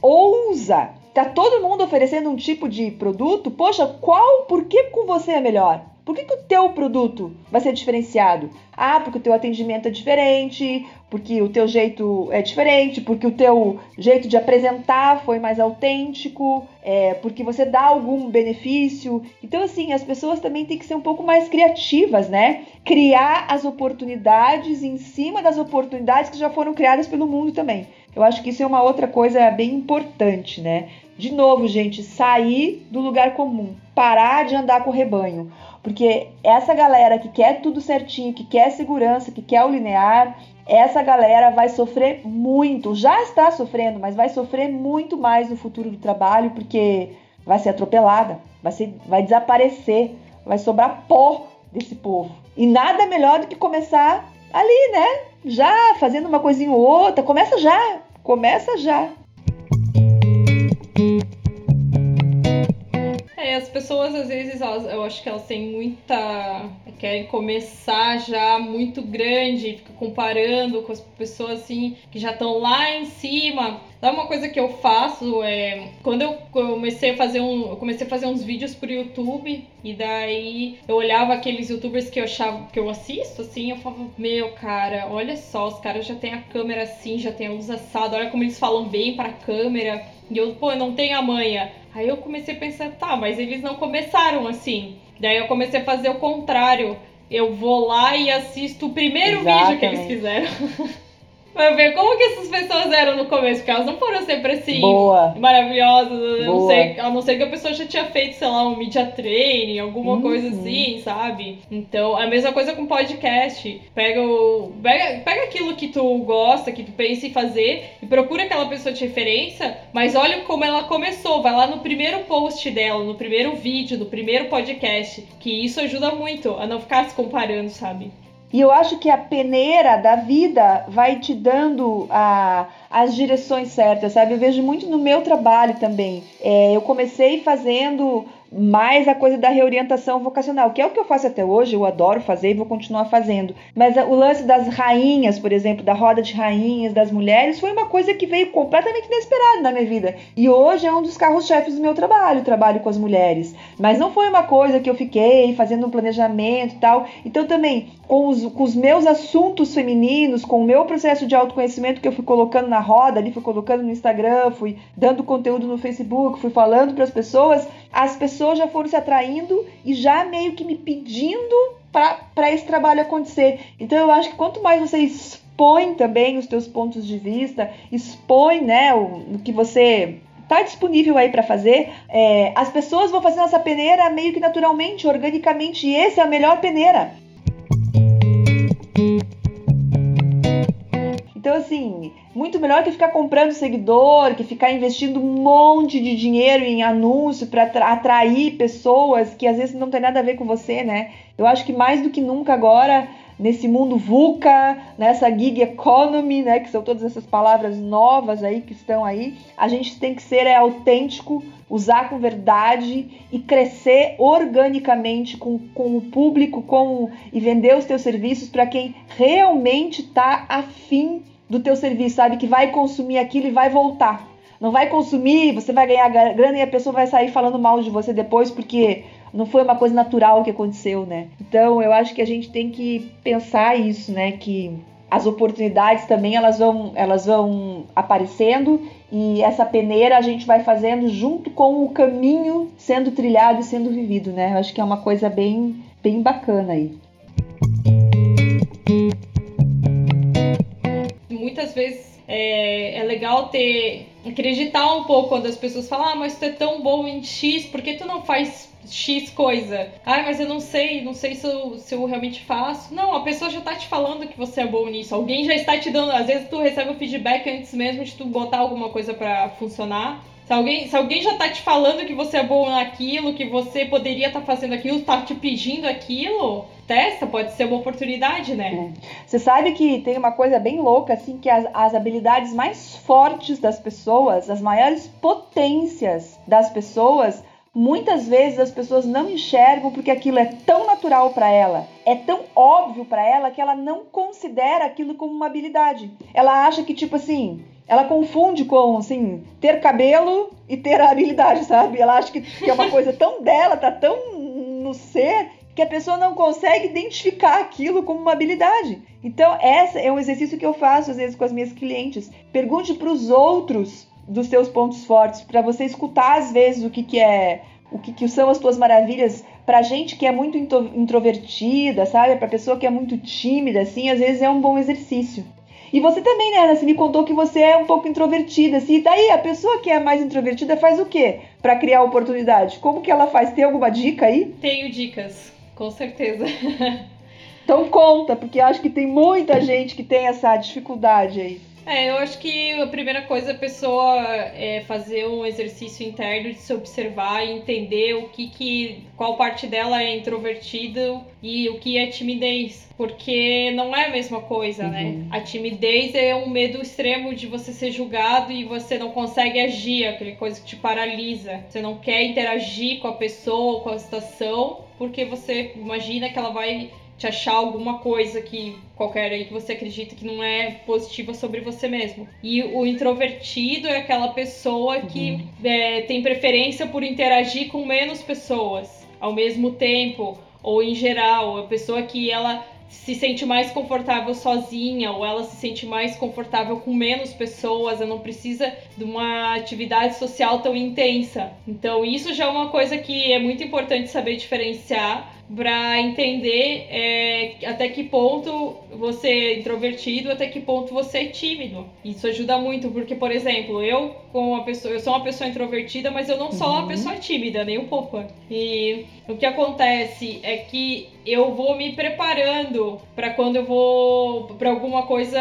[SPEAKER 1] Ousa. Tá todo mundo oferecendo um tipo de produto? Poxa, qual, por que com você é melhor? Por que, que o teu produto vai ser diferenciado? Ah, porque o teu atendimento é diferente, porque o teu jeito é diferente, porque o teu jeito de apresentar foi mais autêntico, é, porque você dá algum benefício. Então, assim, as pessoas também têm que ser um pouco mais criativas, né? Criar as oportunidades em cima das oportunidades que já foram criadas pelo mundo também. Eu acho que isso é uma outra coisa bem importante, né? De novo, gente, sair do lugar comum, parar de andar com o rebanho. Porque essa galera que quer tudo certinho, que quer segurança, que quer o linear, essa galera vai sofrer muito, já está sofrendo, mas vai sofrer muito mais no futuro do trabalho, porque vai ser atropelada, vai, ser, vai desaparecer, vai sobrar pó desse povo. E nada melhor do que começar ali, né? Já fazendo uma coisinha ou outra, começa já, começa já.
[SPEAKER 2] As pessoas às vezes, elas, eu acho que elas têm muita. querem começar já muito grande, fica comparando com as pessoas assim que já estão lá em cima. Dá uma coisa que eu faço é quando eu comecei a fazer um, eu comecei a fazer uns vídeos pro YouTube e daí eu olhava aqueles youtubers que eu achava que eu assisto assim, eu falava, meu cara, olha só, os caras já tem a câmera assim, já tem a luz assada, olha como eles falam bem para a câmera. E eu, pô, eu não tenho a manha. Aí eu comecei a pensar, tá, mas eles não começaram assim. Daí eu comecei a fazer o contrário. Eu vou lá e assisto o primeiro Exatamente. vídeo que eles fizeram. Pra ver como que essas pessoas eram no começo, porque elas não foram sempre assim
[SPEAKER 1] Boa.
[SPEAKER 2] maravilhosas, Boa. Não sei, a não ser que a pessoa já tinha feito, sei lá, um media training, alguma uhum. coisa assim, sabe? Então, a mesma coisa com podcast. Pega, o, pega, pega aquilo que tu gosta, que tu pensa em fazer, e procura aquela pessoa de referência, mas olha como ela começou. Vai lá no primeiro post dela, no primeiro vídeo, no primeiro podcast, que isso ajuda muito a não ficar se comparando, sabe?
[SPEAKER 1] E eu acho que a peneira da vida vai te dando a, as direções certas, sabe? Eu vejo muito no meu trabalho também. É, eu comecei fazendo mais a coisa da reorientação vocacional, que é o que eu faço até hoje, eu adoro fazer e vou continuar fazendo. Mas o lance das rainhas, por exemplo, da roda de rainhas, das mulheres, foi uma coisa que veio completamente inesperada na minha vida. E hoje é um dos carros-chefes do meu trabalho, trabalho com as mulheres. Mas não foi uma coisa que eu fiquei fazendo um planejamento e tal. Então também, com os, com os meus assuntos femininos, com o meu processo de autoconhecimento que eu fui colocando na roda ali, fui colocando no Instagram, fui dando conteúdo no Facebook, fui falando para as pessoas, as pessoas já foram se atraindo e já meio que me pedindo para esse trabalho acontecer. Então eu acho que quanto mais você expõe também os teus pontos de vista, expõe né, o, o que você está disponível aí para fazer, é, as pessoas vão fazendo essa peneira meio que naturalmente, organicamente, e esse é a melhor peneira. Então, assim, muito melhor que ficar comprando seguidor, que ficar investindo um monte de dinheiro em anúncio para atrair pessoas que às vezes não tem nada a ver com você, né? Eu acho que mais do que nunca agora, nesse mundo VUCA, nessa gig economy, né, que são todas essas palavras novas aí que estão aí, a gente tem que ser é, autêntico, usar com verdade e crescer organicamente com, com o público com, e vender os teus serviços para quem realmente está afim do teu serviço, sabe? Que vai consumir aquilo e vai voltar. Não vai consumir, você vai ganhar grana e a pessoa vai sair falando mal de você depois porque não foi uma coisa natural que aconteceu, né? Então eu acho que a gente tem que pensar isso, né? Que as oportunidades também elas vão, elas vão aparecendo e essa peneira a gente vai fazendo junto com o caminho sendo trilhado e sendo vivido, né? Eu acho que é uma coisa bem, bem bacana aí.
[SPEAKER 2] Muitas vezes é, é legal ter. acreditar um pouco quando as pessoas falam, ah, mas tu é tão bom em X, por que tu não faz X coisa? Ah, mas eu não sei, não sei se eu, se eu realmente faço. Não, a pessoa já tá te falando que você é bom nisso. Alguém já está te dando. Às vezes tu recebe o feedback antes mesmo de tu botar alguma coisa para funcionar. Se alguém, se alguém já tá te falando que você é bom naquilo, que você poderia estar tá fazendo aquilo, tá te pedindo aquilo, testa, pode ser uma oportunidade, né?
[SPEAKER 1] É. Você sabe que tem uma coisa bem louca, assim, que as, as habilidades mais fortes das pessoas, as maiores potências das pessoas, muitas vezes as pessoas não enxergam porque aquilo é tão natural para ela, é tão óbvio para ela que ela não considera aquilo como uma habilidade. Ela acha que tipo assim, ela confunde com, assim, ter cabelo e ter habilidade, sabe? Ela acha que, que é uma coisa tão dela, tá tão no ser, que a pessoa não consegue identificar aquilo como uma habilidade. Então, essa é um exercício que eu faço às vezes com as minhas clientes. Pergunte para os outros dos seus pontos fortes, para você escutar às vezes o que, que é, o que, que são as tuas maravilhas. Para gente que é muito introvertida, sabe? Para pessoa que é muito tímida, assim, às vezes é um bom exercício. E você também, né, Ana? Você me contou que você é um pouco introvertida, assim. E daí, a pessoa que é mais introvertida faz o quê para criar oportunidade? Como que ela faz? Tem alguma dica aí?
[SPEAKER 2] Tenho dicas, com certeza.
[SPEAKER 1] então conta, porque acho que tem muita gente que tem essa dificuldade aí.
[SPEAKER 2] É, eu acho que a primeira coisa a pessoa é fazer um exercício interno de se observar e entender o que, que qual parte dela é introvertida e o que é timidez, porque não é a mesma coisa, né? uhum. né? A timidez é um medo extremo de você ser julgado e você não consegue agir, aquela coisa que te paralisa. Você não quer interagir com a pessoa, com a situação, porque você imagina que ela vai te achar alguma coisa que qualquer aí que você acredita que não é positiva sobre você mesmo. E o introvertido é aquela pessoa que uhum. é, tem preferência por interagir com menos pessoas ao mesmo tempo ou em geral, a pessoa que ela se sente mais confortável sozinha ou ela se sente mais confortável com menos pessoas, ela não precisa de uma atividade social tão intensa. Então, isso já é uma coisa que é muito importante saber diferenciar para entender é, até que ponto você é introvertido, até que ponto você é tímido. Isso ajuda muito, porque, por exemplo, eu como uma pessoa, eu sou uma pessoa introvertida, mas eu não sou uhum. uma pessoa tímida, nem um pouco. E O que acontece é que eu vou me preparando para quando eu vou para alguma coisa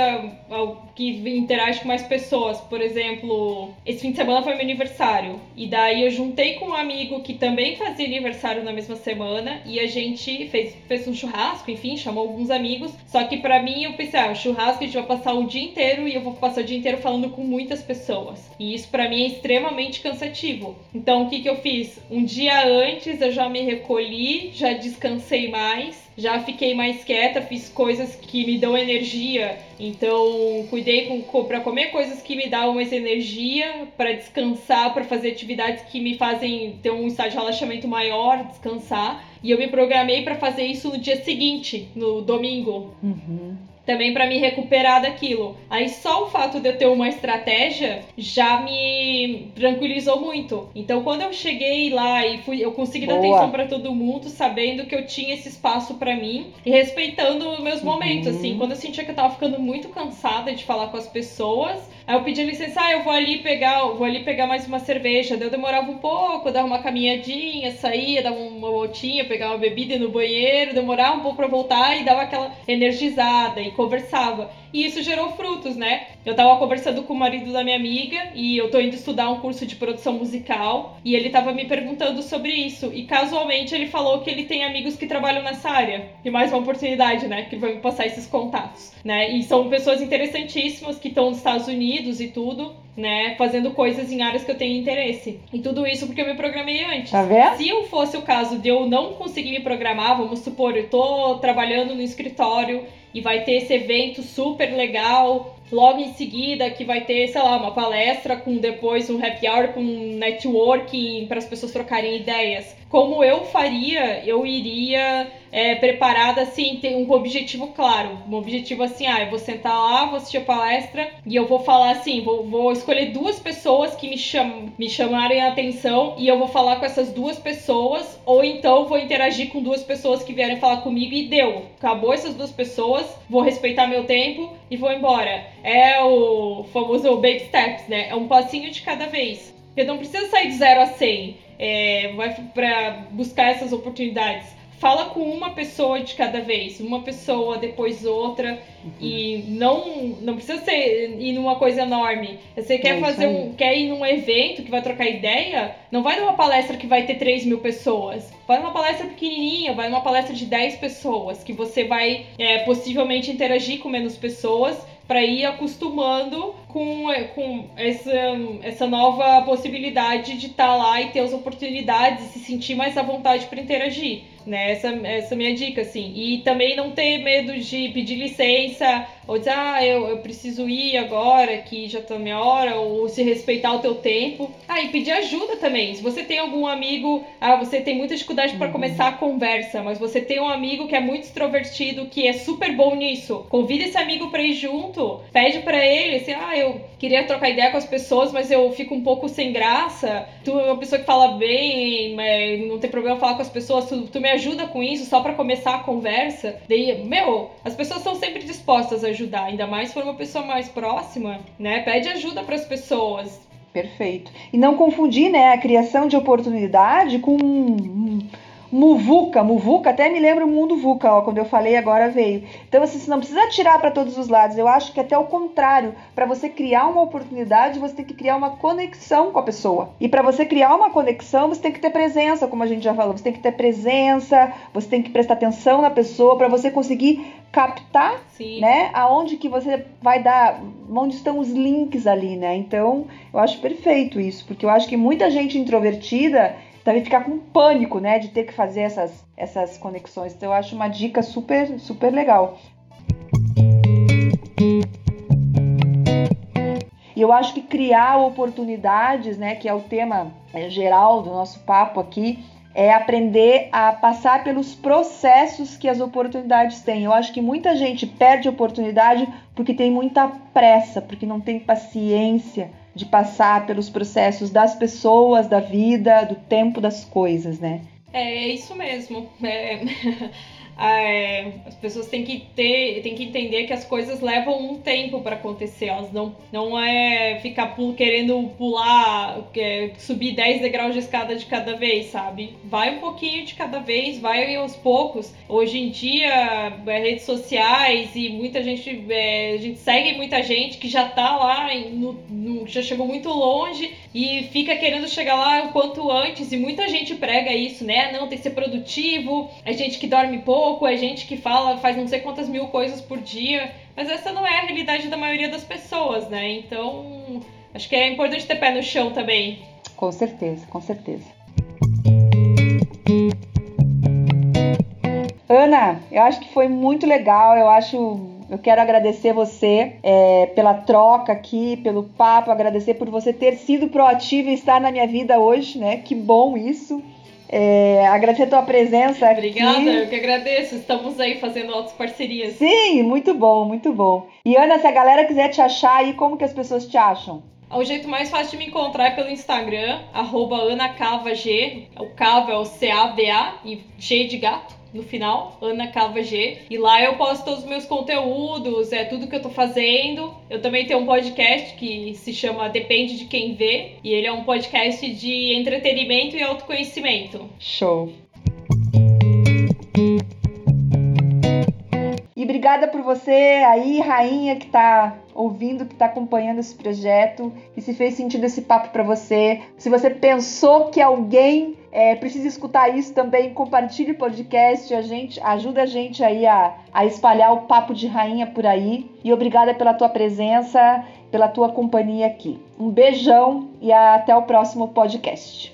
[SPEAKER 2] que interage com mais pessoas. Por exemplo, esse fim de semana foi meu aniversário. E daí eu juntei com um amigo que também fazia aniversário na mesma semana. E a gente fez, fez um churrasco, enfim, chamou alguns amigos. Só que para mim eu pensei, ah, churrasco a gente vai passar o dia inteiro e eu vou passar o dia inteiro falando com muitas pessoas. E isso para mim é extremamente cansativo. Então o que, que eu fiz? Um dia antes eu já me recolhi, já descansei mais já fiquei mais quieta, fiz coisas que me dão energia. Então, cuidei com, para comer coisas que me dão mais energia, para descansar, para fazer atividades que me fazem ter um estado de relaxamento maior, descansar. E eu me programei para fazer isso no dia seguinte, no domingo.
[SPEAKER 1] Uhum
[SPEAKER 2] também para me recuperar daquilo. Aí só o fato de eu ter uma estratégia já me tranquilizou muito. Então quando eu cheguei lá e fui, eu consegui dar atenção para todo mundo, sabendo que eu tinha esse espaço para mim e respeitando meus momentos, uhum. assim, quando eu sentia que eu tava ficando muito cansada de falar com as pessoas, Aí eu pedi licença, ah, eu vou ali pegar, vou ali pegar mais uma cerveja. Daí eu demorava um pouco, dava uma caminhadinha, saía, dava uma voltinha, pegava uma bebida no banheiro, demorava um pouco para voltar e dava aquela energizada e conversava. E isso gerou frutos, né? Eu tava conversando com o marido da minha amiga e eu tô indo estudar um curso de produção musical e ele tava me perguntando sobre isso. E casualmente ele falou que ele tem amigos que trabalham nessa área. E mais uma oportunidade, né? Que vai me passar esses contatos, né? E são pessoas interessantíssimas que estão nos Estados Unidos e tudo né, fazendo coisas em áreas que eu tenho interesse. E tudo isso porque eu me programei antes.
[SPEAKER 1] Tá vendo?
[SPEAKER 2] Se eu fosse o caso de eu não conseguir me programar, vamos supor, eu tô trabalhando no escritório e vai ter esse evento super legal logo em seguida que vai ter, sei lá, uma palestra com depois um happy hour com networking para as pessoas trocarem ideias. Como eu faria, eu iria é, preparada assim, ter um objetivo claro. Um objetivo assim, ah, eu vou sentar lá, vou assistir a palestra e eu vou falar assim, vou, vou escolher duas pessoas que me, cham, me chamarem a atenção e eu vou falar com essas duas pessoas, ou então vou interagir com duas pessoas que vierem falar comigo e deu. Acabou essas duas pessoas, vou respeitar meu tempo e vou embora. É o famoso baby steps, né? É um passinho de cada vez. Eu não preciso sair de 0 a 100 é, vai para buscar essas oportunidades. Fala com uma pessoa de cada vez, uma pessoa, depois outra, uhum. e não não precisa ser ir numa coisa enorme. Você quer é fazer um, quer ir num evento que vai trocar ideia, não vai numa palestra que vai ter 3 mil pessoas. Vai numa palestra pequenininha, vai numa palestra de 10 pessoas, que você vai é, possivelmente interagir com menos pessoas para ir acostumando com, é, com essa, essa nova possibilidade de estar tá lá e ter as oportunidades e se sentir mais à vontade para interagir né? Essa, essa é a minha dica, assim. E também não ter medo de pedir licença, ou dizer, ah, eu, eu preciso ir agora, que já tá minha hora, ou se respeitar o teu tempo. Ah, e pedir ajuda também. Se você tem algum amigo, ah, você tem muita dificuldade para uhum. começar a conversa, mas você tem um amigo que é muito extrovertido, que é super bom nisso. Convida esse amigo para ir junto, pede para ele, assim, ah, eu queria trocar ideia com as pessoas, mas eu fico um pouco sem graça. Tu é uma pessoa que fala bem, não tem problema falar com as pessoas, tu, tu me ajuda com isso só para começar a conversa. Daí, meu, as pessoas estão sempre dispostas a ajudar, ainda mais se for uma pessoa mais próxima, né? Pede ajuda para as pessoas.
[SPEAKER 1] Perfeito. E não confundir, né, a criação de oportunidade com Muvuca, Muvuca, até me lembra o mundo VUCA, ó, quando eu falei agora veio. Então assim, você não precisa tirar para todos os lados. Eu acho que até o contrário, para você criar uma oportunidade, você tem que criar uma conexão com a pessoa. E para você criar uma conexão, você tem que ter presença, como a gente já falou. Você tem que ter presença, você tem que prestar atenção na pessoa para você conseguir captar, Sim. né, aonde que você vai dar, onde estão os links ali, né? Então, eu acho perfeito isso, porque eu acho que muita gente introvertida deve ficar com pânico, né, de ter que fazer essas, essas conexões. Então eu acho uma dica super, super legal. E eu acho que criar oportunidades, né, que é o tema é, geral do nosso papo aqui, é aprender a passar pelos processos que as oportunidades têm. Eu acho que muita gente perde oportunidade porque tem muita pressa, porque não tem paciência de passar pelos processos das pessoas, da vida, do tempo das coisas, né?
[SPEAKER 2] É, é isso mesmo. É... é, as pessoas têm que ter, têm que entender que as coisas levam um tempo para acontecer. Elas não, não é ficar querendo pular, é, subir 10 degraus de escada de cada vez, sabe? Vai um pouquinho de cada vez, vai aos poucos. Hoje em dia, é, redes sociais e muita gente, é, a gente segue muita gente que já tá lá, no, no, já chegou muito longe e fica querendo chegar lá o quanto antes. E muita gente prega isso, né? Não, tem que ser produtivo, é gente que dorme pouco, é gente que fala, faz não sei quantas mil coisas por dia. Mas essa não é a realidade da maioria das pessoas, né? Então, acho que é importante ter pé no chão também.
[SPEAKER 1] Com certeza, com certeza. Ana, eu acho que foi muito legal. Eu acho eu quero agradecer você é, pela troca aqui, pelo papo, agradecer por você ter sido proativo e estar na minha vida hoje, né? Que bom isso. É, agradecer a tua presença
[SPEAKER 2] Obrigada, aqui. eu que agradeço. Estamos aí fazendo outras parcerias.
[SPEAKER 1] Sim, muito bom, muito bom. E Ana, se a galera quiser te achar aí, como que as pessoas te acham?
[SPEAKER 2] O jeito mais fácil de me encontrar é pelo Instagram, arroba anacavag. O cava é o C-A-V-A e G de gato no final, Ana Cava G. E lá eu posto todos os meus conteúdos, é tudo que eu tô fazendo. Eu também tenho um podcast que se chama Depende de Quem Vê. E ele é um podcast de entretenimento e autoconhecimento.
[SPEAKER 1] Show! E obrigada por você aí, rainha, que está ouvindo, que está acompanhando esse projeto e se fez sentido esse papo para você. Se você pensou que alguém é, precisa escutar isso também, compartilhe o podcast, a gente ajuda a gente aí a, a espalhar o papo de rainha por aí. E obrigada pela tua presença, pela tua companhia aqui. Um beijão e até o próximo podcast.